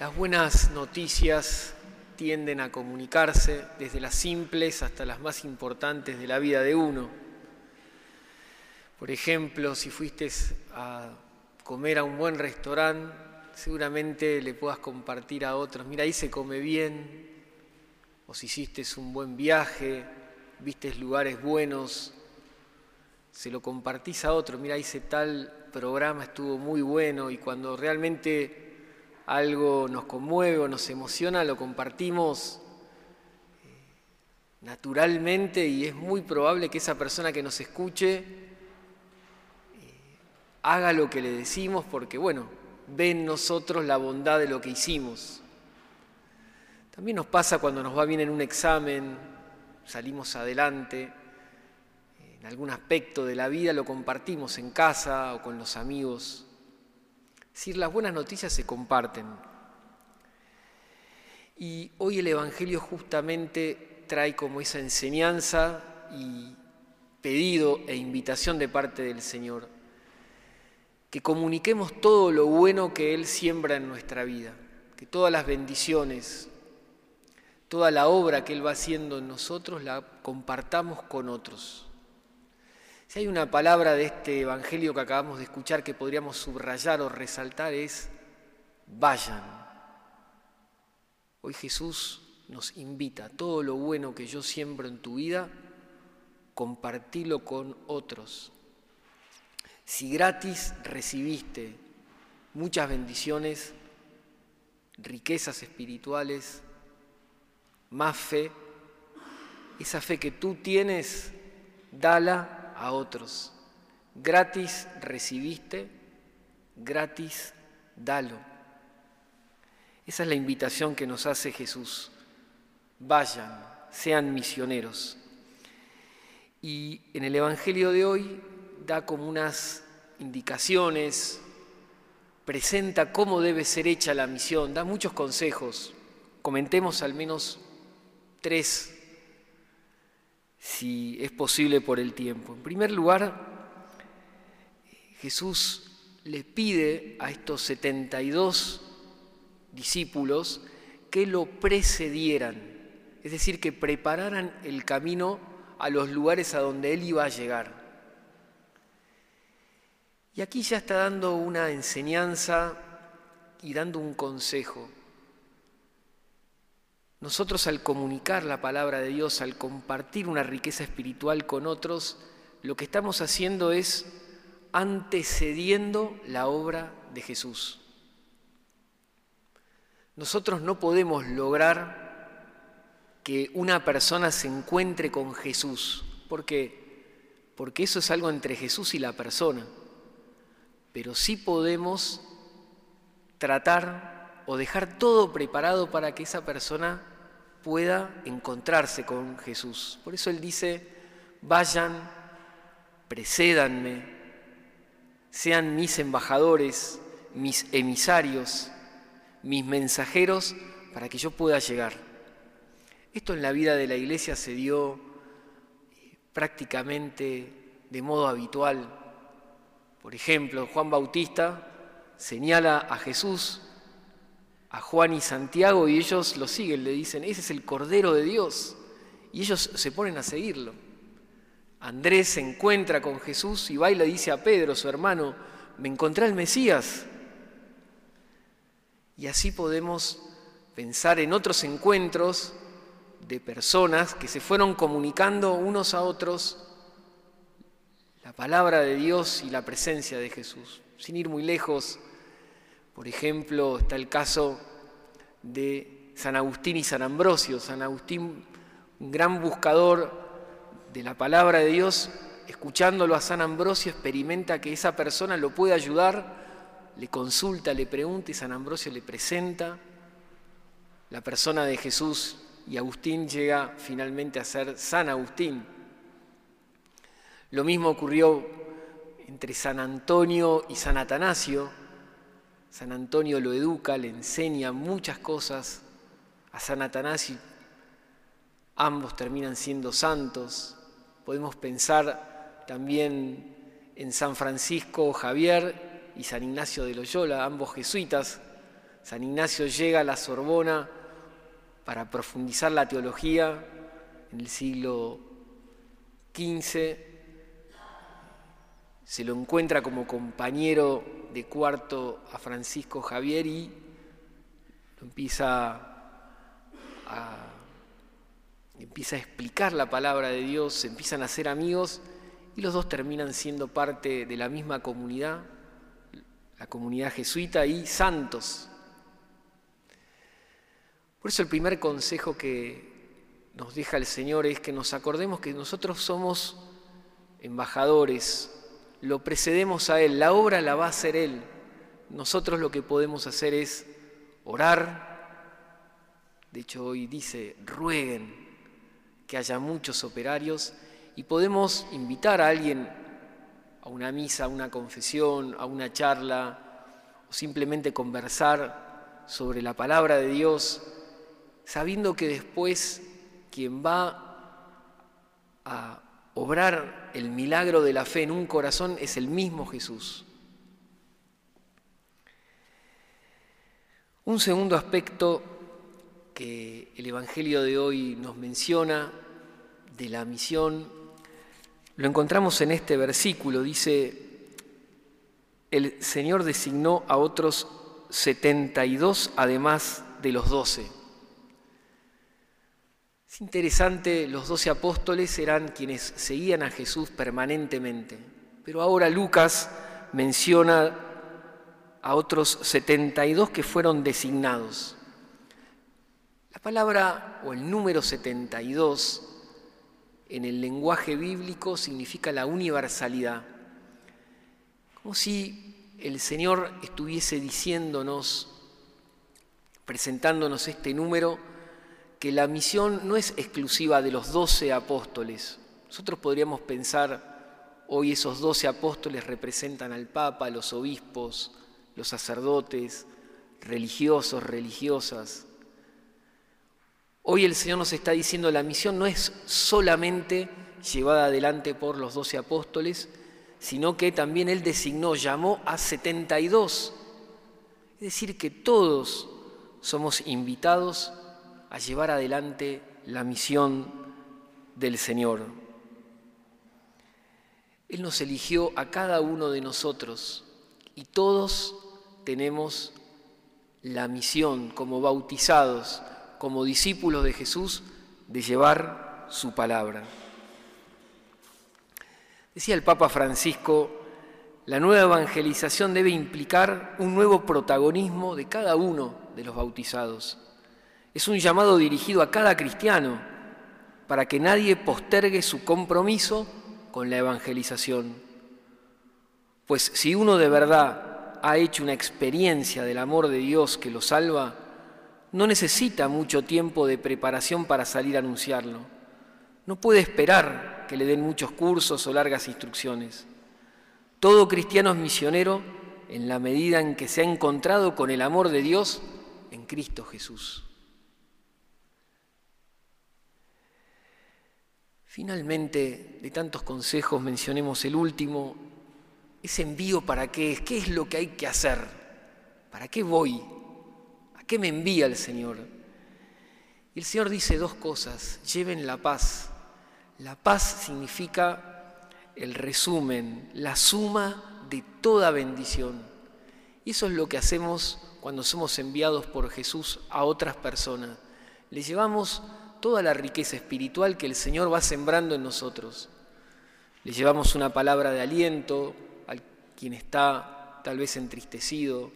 Las buenas noticias tienden a comunicarse desde las simples hasta las más importantes de la vida de uno. Por ejemplo, si fuiste a comer a un buen restaurante, seguramente le puedas compartir a otros, mira, ahí se come bien, o si hiciste un buen viaje, viste lugares buenos, se lo compartís a otro, mira, hice tal programa, estuvo muy bueno, y cuando realmente algo nos conmueve o nos emociona, lo compartimos eh, naturalmente y es muy probable que esa persona que nos escuche eh, haga lo que le decimos porque, bueno, ve en nosotros la bondad de lo que hicimos. También nos pasa cuando nos va bien en un examen, salimos adelante, en algún aspecto de la vida lo compartimos en casa o con los amigos decir, las buenas noticias se comparten. Y hoy el Evangelio justamente trae como esa enseñanza y pedido e invitación de parte del Señor, que comuniquemos todo lo bueno que Él siembra en nuestra vida, que todas las bendiciones, toda la obra que Él va haciendo en nosotros la compartamos con otros. Si hay una palabra de este Evangelio que acabamos de escuchar que podríamos subrayar o resaltar es vayan. Hoy Jesús nos invita, todo lo bueno que yo siembro en tu vida, compartilo con otros. Si gratis recibiste muchas bendiciones, riquezas espirituales, más fe, esa fe que tú tienes, dala a otros. Gratis recibiste, gratis dalo. Esa es la invitación que nos hace Jesús. Vayan, sean misioneros. Y en el Evangelio de hoy da como unas indicaciones, presenta cómo debe ser hecha la misión, da muchos consejos. Comentemos al menos tres si es posible por el tiempo. En primer lugar, Jesús le pide a estos 72 discípulos que lo precedieran, es decir, que prepararan el camino a los lugares a donde él iba a llegar. Y aquí ya está dando una enseñanza y dando un consejo. Nosotros al comunicar la palabra de Dios, al compartir una riqueza espiritual con otros, lo que estamos haciendo es antecediendo la obra de Jesús. Nosotros no podemos lograr que una persona se encuentre con Jesús. ¿Por qué? Porque eso es algo entre Jesús y la persona. Pero sí podemos tratar o dejar todo preparado para que esa persona pueda encontrarse con Jesús. Por eso Él dice, vayan, precédanme, sean mis embajadores, mis emisarios, mis mensajeros, para que yo pueda llegar. Esto en la vida de la iglesia se dio eh, prácticamente de modo habitual. Por ejemplo, Juan Bautista señala a Jesús a Juan y Santiago y ellos lo siguen, le dicen, ese es el Cordero de Dios. Y ellos se ponen a seguirlo. Andrés se encuentra con Jesús y va y le dice a Pedro, su hermano, me encontré al Mesías. Y así podemos pensar en otros encuentros de personas que se fueron comunicando unos a otros la palabra de Dios y la presencia de Jesús. Sin ir muy lejos, por ejemplo, está el caso de San Agustín y San Ambrosio. San Agustín, un gran buscador de la palabra de Dios, escuchándolo a San Ambrosio, experimenta que esa persona lo puede ayudar, le consulta, le pregunta y San Ambrosio le presenta la persona de Jesús y Agustín llega finalmente a ser San Agustín. Lo mismo ocurrió entre San Antonio y San Atanasio. San Antonio lo educa, le enseña muchas cosas a San Atanasio. Ambos terminan siendo santos. Podemos pensar también en San Francisco Javier y San Ignacio de Loyola, ambos jesuitas, San Ignacio llega a la Sorbona para profundizar la teología en el siglo XV, se lo encuentra como compañero de cuarto a Francisco Javier y empieza a, empieza a explicar la palabra de Dios, se empiezan a ser amigos y los dos terminan siendo parte de la misma comunidad, la comunidad jesuita y santos. Por eso el primer consejo que nos deja el Señor es que nos acordemos que nosotros somos embajadores, lo precedemos a Él, la obra la va a hacer Él. Nosotros lo que podemos hacer es orar, de hecho hoy dice, rueguen que haya muchos operarios y podemos invitar a alguien a una misa, a una confesión, a una charla, o simplemente conversar sobre la palabra de Dios, sabiendo que después quien va a obrar el milagro de la fe en un corazón es el mismo Jesús. Un segundo aspecto que el Evangelio de hoy nos menciona de la misión, lo encontramos en este versículo. Dice, el Señor designó a otros 72 además de los doce. Es interesante, los doce apóstoles eran quienes seguían a Jesús permanentemente, pero ahora Lucas menciona a otros 72 que fueron designados. La palabra o el número 72 en el lenguaje bíblico significa la universalidad, como si el Señor estuviese diciéndonos, presentándonos este número, que la misión no es exclusiva de los doce apóstoles. Nosotros podríamos pensar, hoy esos doce apóstoles representan al Papa, los obispos, los sacerdotes, religiosos, religiosas. Hoy el Señor nos está diciendo la misión no es solamente llevada adelante por los doce apóstoles, sino que también Él designó, llamó a 72. Es decir, que todos somos invitados a llevar adelante la misión del Señor. Él nos eligió a cada uno de nosotros y todos tenemos la misión como bautizados, como discípulos de Jesús, de llevar su palabra. Decía el Papa Francisco, la nueva evangelización debe implicar un nuevo protagonismo de cada uno de los bautizados. Es un llamado dirigido a cada cristiano para que nadie postergue su compromiso con la evangelización. Pues si uno de verdad ha hecho una experiencia del amor de Dios que lo salva, no necesita mucho tiempo de preparación para salir a anunciarlo. No puede esperar que le den muchos cursos o largas instrucciones. Todo cristiano es misionero en la medida en que se ha encontrado con el amor de Dios en Cristo Jesús. Finalmente, de tantos consejos mencionemos el último, ese envío para qué es, qué es lo que hay que hacer, para qué voy, a qué me envía el Señor. Y el Señor dice dos cosas, lleven la paz. La paz significa el resumen, la suma de toda bendición. Y eso es lo que hacemos cuando somos enviados por Jesús a otras personas. Le llevamos toda la riqueza espiritual que el Señor va sembrando en nosotros. Le llevamos una palabra de aliento a quien está tal vez entristecido,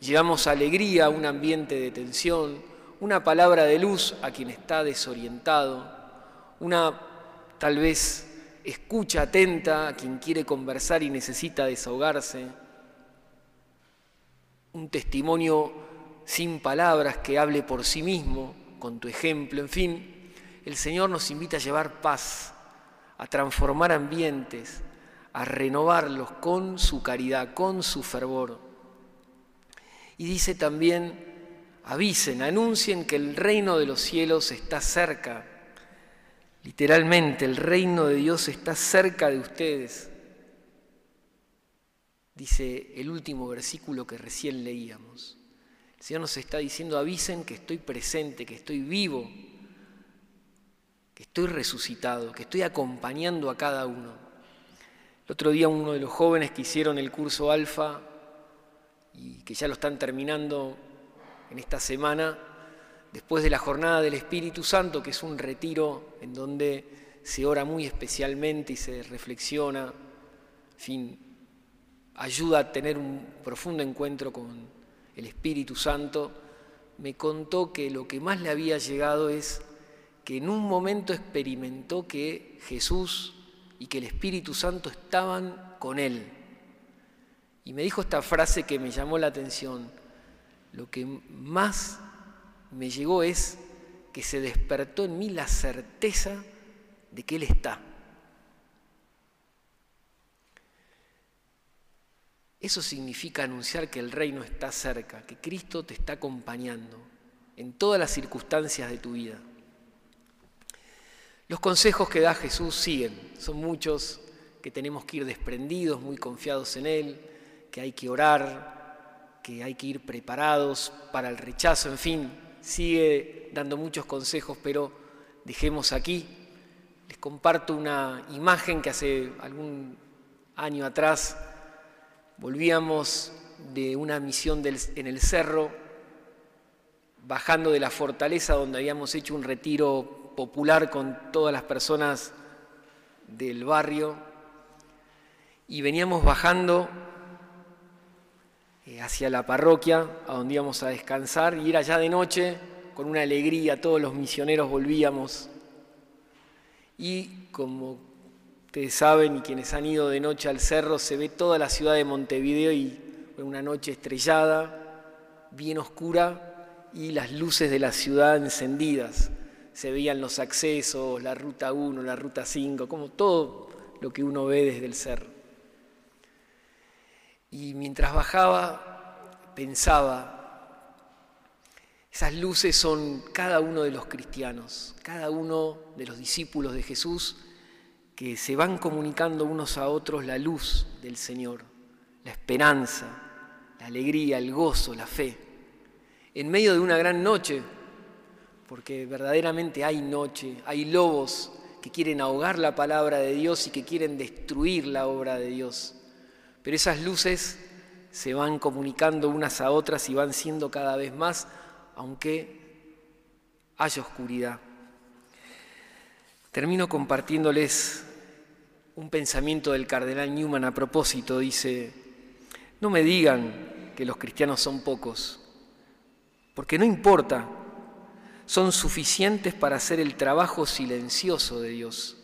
llevamos alegría a un ambiente de tensión, una palabra de luz a quien está desorientado, una tal vez escucha atenta a quien quiere conversar y necesita desahogarse, un testimonio sin palabras que hable por sí mismo con tu ejemplo, en fin, el Señor nos invita a llevar paz, a transformar ambientes, a renovarlos con su caridad, con su fervor. Y dice también, avisen, anuncien que el reino de los cielos está cerca. Literalmente, el reino de Dios está cerca de ustedes. Dice el último versículo que recién leíamos. Señor nos está diciendo, avisen que estoy presente, que estoy vivo, que estoy resucitado, que estoy acompañando a cada uno. El otro día uno de los jóvenes que hicieron el curso alfa y que ya lo están terminando en esta semana, después de la jornada del Espíritu Santo, que es un retiro en donde se ora muy especialmente y se reflexiona, fin, ayuda a tener un profundo encuentro con el Espíritu Santo, me contó que lo que más le había llegado es que en un momento experimentó que Jesús y que el Espíritu Santo estaban con él. Y me dijo esta frase que me llamó la atención. Lo que más me llegó es que se despertó en mí la certeza de que Él está. Eso significa anunciar que el reino está cerca, que Cristo te está acompañando en todas las circunstancias de tu vida. Los consejos que da Jesús siguen, son muchos que tenemos que ir desprendidos, muy confiados en Él, que hay que orar, que hay que ir preparados para el rechazo, en fin, sigue dando muchos consejos, pero dejemos aquí. Les comparto una imagen que hace algún año atrás volvíamos de una misión en el cerro, bajando de la fortaleza donde habíamos hecho un retiro popular con todas las personas del barrio y veníamos bajando eh, hacia la parroquia, a donde íbamos a descansar, y era ya de noche, con una alegría, todos los misioneros volvíamos. Y como ustedes saben y quienes han ido de noche al cerro, se ve toda la ciudad de Montevideo y una noche estrellada, bien oscura, y las luces de la ciudad encendidas se veían los accesos, la ruta 1, la ruta 5, como todo lo que uno ve desde el cerro. Y mientras bajaba, pensaba, esas luces son cada uno de los cristianos, cada uno de los discípulos de Jesús que se van comunicando unos a otros la luz del Señor, la esperanza, la alegría, el gozo, la fe. En medio de una gran noche, porque verdaderamente hay noche, hay lobos que quieren ahogar la palabra de Dios y que quieren destruir la obra de Dios. Pero esas luces se van comunicando unas a otras y van siendo cada vez más, aunque haya oscuridad. Termino compartiéndoles un pensamiento del cardenal Newman a propósito. Dice, no me digan que los cristianos son pocos, porque no importa son suficientes para hacer el trabajo silencioso de Dios.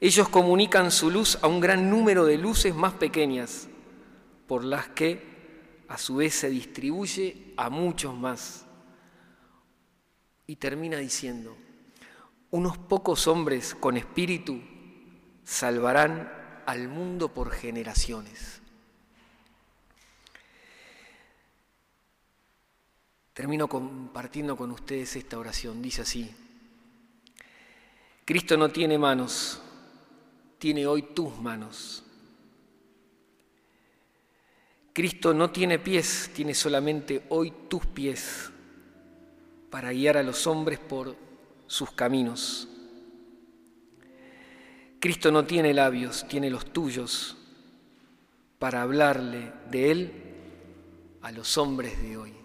Ellos comunican su luz a un gran número de luces más pequeñas, por las que a su vez se distribuye a muchos más. Y termina diciendo, unos pocos hombres con espíritu salvarán al mundo por generaciones. Termino compartiendo con ustedes esta oración. Dice así, Cristo no tiene manos, tiene hoy tus manos. Cristo no tiene pies, tiene solamente hoy tus pies para guiar a los hombres por sus caminos. Cristo no tiene labios, tiene los tuyos para hablarle de Él a los hombres de hoy.